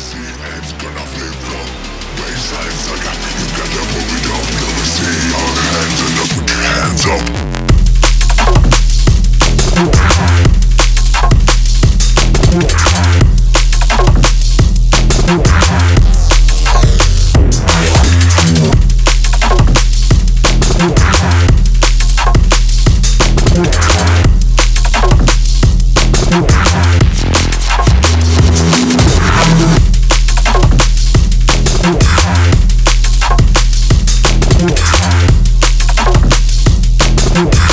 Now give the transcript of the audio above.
Baseline's gonna flip from baseline you.